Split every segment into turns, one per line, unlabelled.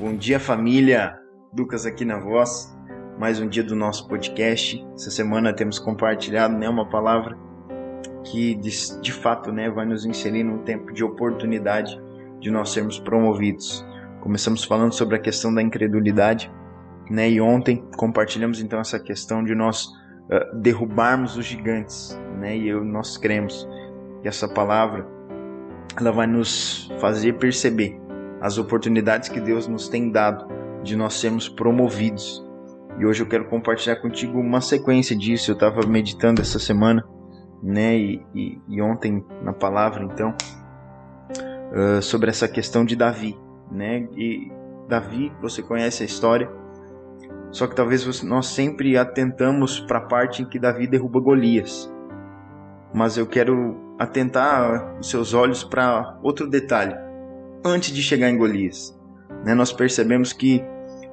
Bom dia, família. Lucas aqui na voz. Mais um dia do nosso podcast. Essa semana temos compartilhado né, uma palavra que de, de fato né, vai nos inserir num tempo de oportunidade de nós sermos promovidos. Começamos falando sobre a questão da incredulidade, né? E ontem compartilhamos então essa questão de nós uh, derrubarmos os gigantes, né? E eu, nós cremos que essa palavra ela vai nos fazer perceber as oportunidades que Deus nos tem dado de nós sermos promovidos. E hoje eu quero compartilhar contigo uma sequência disso. Eu estava meditando essa semana, né, e, e, e ontem na palavra, então, uh, sobre essa questão de Davi, né? E Davi, você conhece a história, só que talvez nós sempre atentamos para a parte em que Davi derruba Golias. Mas eu quero atentar os seus olhos para outro detalhe antes de chegar em Golias. Né, nós percebemos que,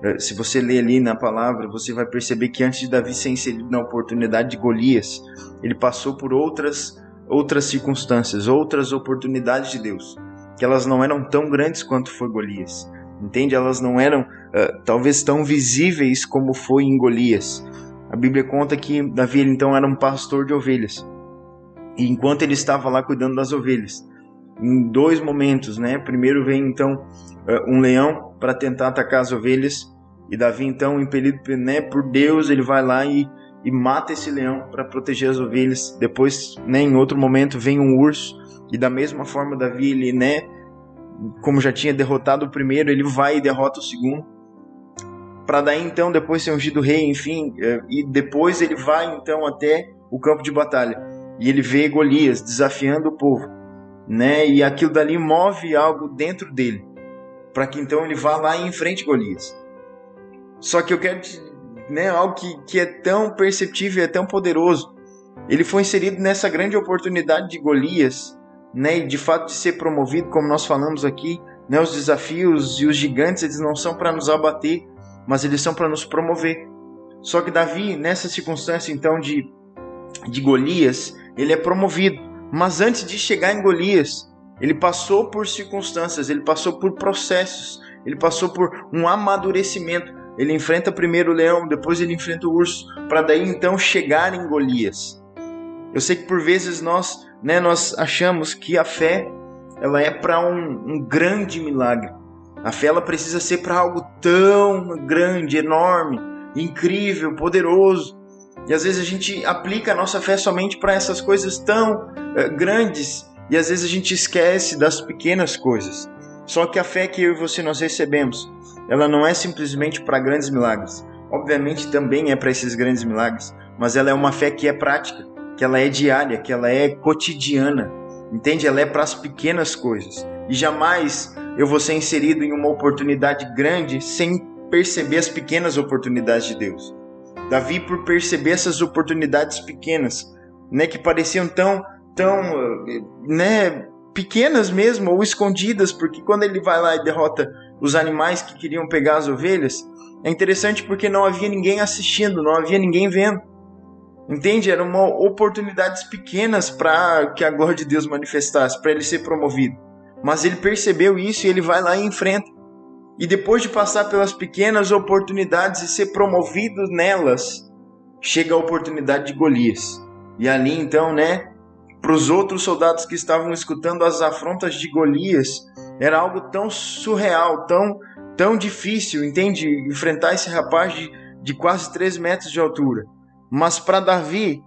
eh, se você ler ali na palavra, você vai perceber que antes de Davi ser inserido na oportunidade de Golias, ele passou por outras, outras circunstâncias, outras oportunidades de Deus, que elas não eram tão grandes quanto foi Golias. Entende? Elas não eram uh, talvez tão visíveis como foi em Golias. A Bíblia conta que Davi então era um pastor de ovelhas. E enquanto ele estava lá cuidando das ovelhas, em dois momentos, né? Primeiro vem então eh, um leão para tentar atacar as ovelhas e Davi então impelido né, por Deus ele vai lá e, e mata esse leão para proteger as ovelhas. Depois, né, em outro momento vem um urso e da mesma forma Davi ele né, como já tinha derrotado o primeiro, ele vai e derrota o segundo. Para daí então depois ser ungido rei, enfim, eh, e depois ele vai então até o campo de batalha e ele vê Golias desafiando o povo né? E aquilo dali move algo dentro dele, para que então ele vá lá e enfrente Golias. Só que eu quero né, algo que, que é tão perceptível, é tão poderoso. Ele foi inserido nessa grande oportunidade de Golias, né, e de fato de ser promovido, como nós falamos aqui, né, os desafios e os gigantes, eles não são para nos abater, mas eles são para nos promover. Só que Davi, nessa circunstância então de, de Golias, ele é promovido. Mas antes de chegar em Golias, ele passou por circunstâncias, ele passou por processos, ele passou por um amadurecimento. Ele enfrenta primeiro o leão, depois ele enfrenta o urso, para daí então chegar em Golias. Eu sei que por vezes nós, né, nós achamos que a fé ela é para um, um grande milagre. A fé ela precisa ser para algo tão grande, enorme, incrível, poderoso. E às vezes a gente aplica a nossa fé somente para essas coisas tão uh, grandes e às vezes a gente esquece das pequenas coisas. Só que a fé que eu e você nós recebemos, ela não é simplesmente para grandes milagres. Obviamente também é para esses grandes milagres, mas ela é uma fé que é prática, que ela é diária, que ela é cotidiana. Entende? Ela é para as pequenas coisas. E jamais eu vou ser inserido em uma oportunidade grande sem perceber as pequenas oportunidades de Deus. Davi por perceber essas oportunidades pequenas, né, que pareciam tão tão, né, pequenas mesmo ou escondidas, porque quando ele vai lá e derrota os animais que queriam pegar as ovelhas, é interessante porque não havia ninguém assistindo, não havia ninguém vendo. Entende? Eram oportunidades pequenas para que a glória de Deus manifestasse, para ele ser promovido. Mas ele percebeu isso e ele vai lá e enfrenta. E depois de passar pelas pequenas oportunidades e ser promovido nelas, chega a oportunidade de Golias. E ali então, né, para os outros soldados que estavam escutando as afrontas de Golias, era algo tão surreal, tão, tão difícil, entende? Enfrentar esse rapaz de, de quase 3 metros de altura. Mas para Davi,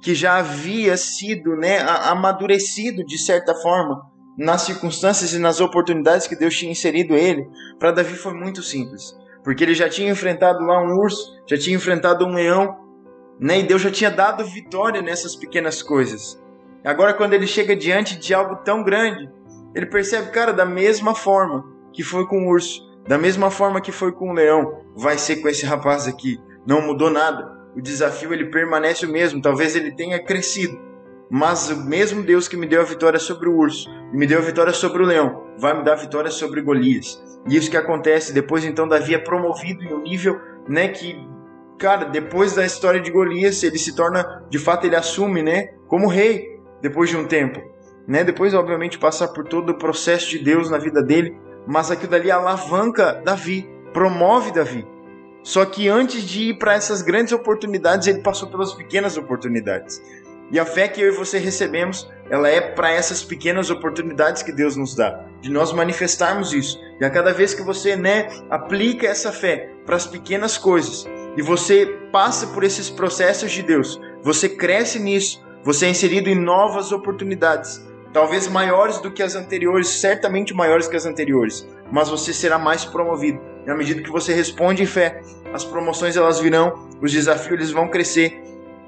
que já havia sido né, amadurecido de certa forma, nas circunstâncias e nas oportunidades que Deus tinha inserido ele, para Davi foi muito simples. Porque ele já tinha enfrentado lá um urso, já tinha enfrentado um leão, né? e Deus já tinha dado vitória nessas pequenas coisas. Agora, quando ele chega diante de algo tão grande, ele percebe, cara, da mesma forma que foi com o urso, da mesma forma que foi com o leão, vai ser com esse rapaz aqui. Não mudou nada. O desafio ele permanece o mesmo. Talvez ele tenha crescido, mas o mesmo Deus que me deu a vitória sobre o urso me deu a vitória sobre o leão, vai me dar a vitória sobre Golias. E isso que acontece depois, então Davi é promovido em um nível, né, que cara, depois da história de Golias, ele se torna, de fato ele assume, né, como rei depois de um tempo, né? Depois obviamente passar por todo o processo de Deus na vida dele, mas aquilo dali alavanca Davi, promove Davi. Só que antes de ir para essas grandes oportunidades, ele passou pelas pequenas oportunidades. E a fé que eu e você recebemos, ela é para essas pequenas oportunidades que Deus nos dá, de nós manifestarmos isso. E a cada vez que você, né, aplica essa fé para as pequenas coisas e você passa por esses processos de Deus, você cresce nisso, você é inserido em novas oportunidades, talvez maiores do que as anteriores, certamente maiores que as anteriores, mas você será mais promovido. E à medida que você responde em fé, as promoções elas virão, os desafios eles vão crescer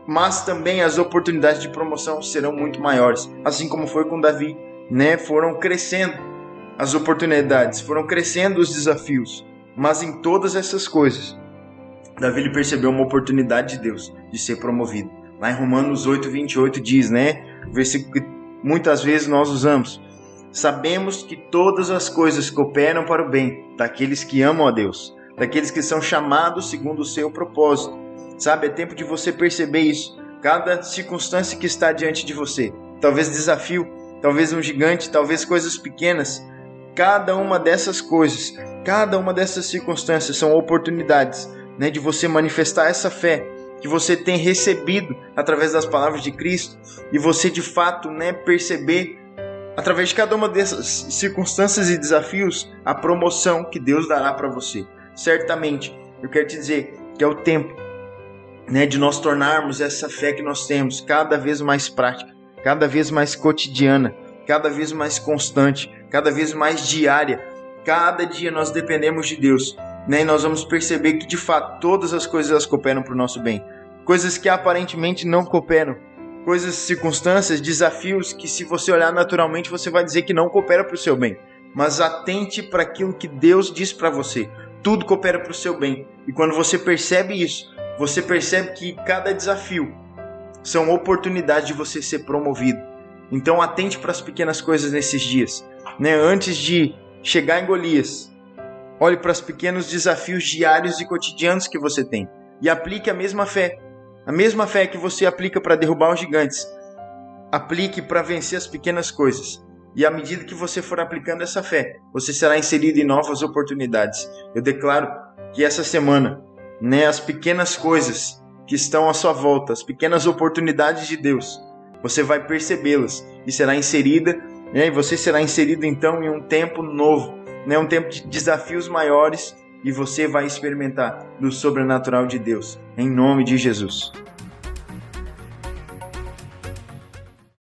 mas também as oportunidades de promoção serão muito maiores, assim como foi com Davi, né? Foram crescendo as oportunidades, foram crescendo os desafios, mas em todas essas coisas, Davi ele percebeu uma oportunidade de Deus de ser promovido. Lá em Romanos 8:28 diz, né? Versículo que muitas vezes nós usamos. Sabemos que todas as coisas cooperam para o bem daqueles que amam a Deus, daqueles que são chamados segundo o seu propósito. Sabe, é tempo de você perceber isso. Cada circunstância que está diante de você, talvez desafio, talvez um gigante, talvez coisas pequenas, cada uma dessas coisas, cada uma dessas circunstâncias são oportunidades, né, de você manifestar essa fé que você tem recebido através das palavras de Cristo e você de fato, né, perceber através de cada uma dessas circunstâncias e desafios a promoção que Deus dará para você. Certamente, eu quero te dizer que é o tempo né, de nós tornarmos essa fé que nós temos cada vez mais prática, cada vez mais cotidiana, cada vez mais constante, cada vez mais diária. Cada dia nós dependemos de Deus, né, e nós vamos perceber que de fato todas as coisas elas cooperam para o nosso bem. Coisas que aparentemente não cooperam, coisas, circunstâncias, desafios que se você olhar naturalmente você vai dizer que não coopera para o seu bem. Mas atente para aquilo que Deus diz para você. Tudo coopera para o seu bem. E quando você percebe isso, você percebe que cada desafio são oportunidades de você ser promovido. Então atente para as pequenas coisas nesses dias, né? Antes de chegar em Golias, olhe para os pequenos desafios diários e cotidianos que você tem e aplique a mesma fé, a mesma fé que você aplica para derrubar os gigantes. Aplique para vencer as pequenas coisas. E à medida que você for aplicando essa fé, você será inserido em novas oportunidades. Eu declaro que essa semana né, as pequenas coisas que estão à sua volta, as pequenas oportunidades de Deus, você vai percebê-las e será inserida, né, e você será inserido então em um tempo novo, né, um tempo de desafios maiores e você vai experimentar do sobrenatural de Deus, em nome de Jesus.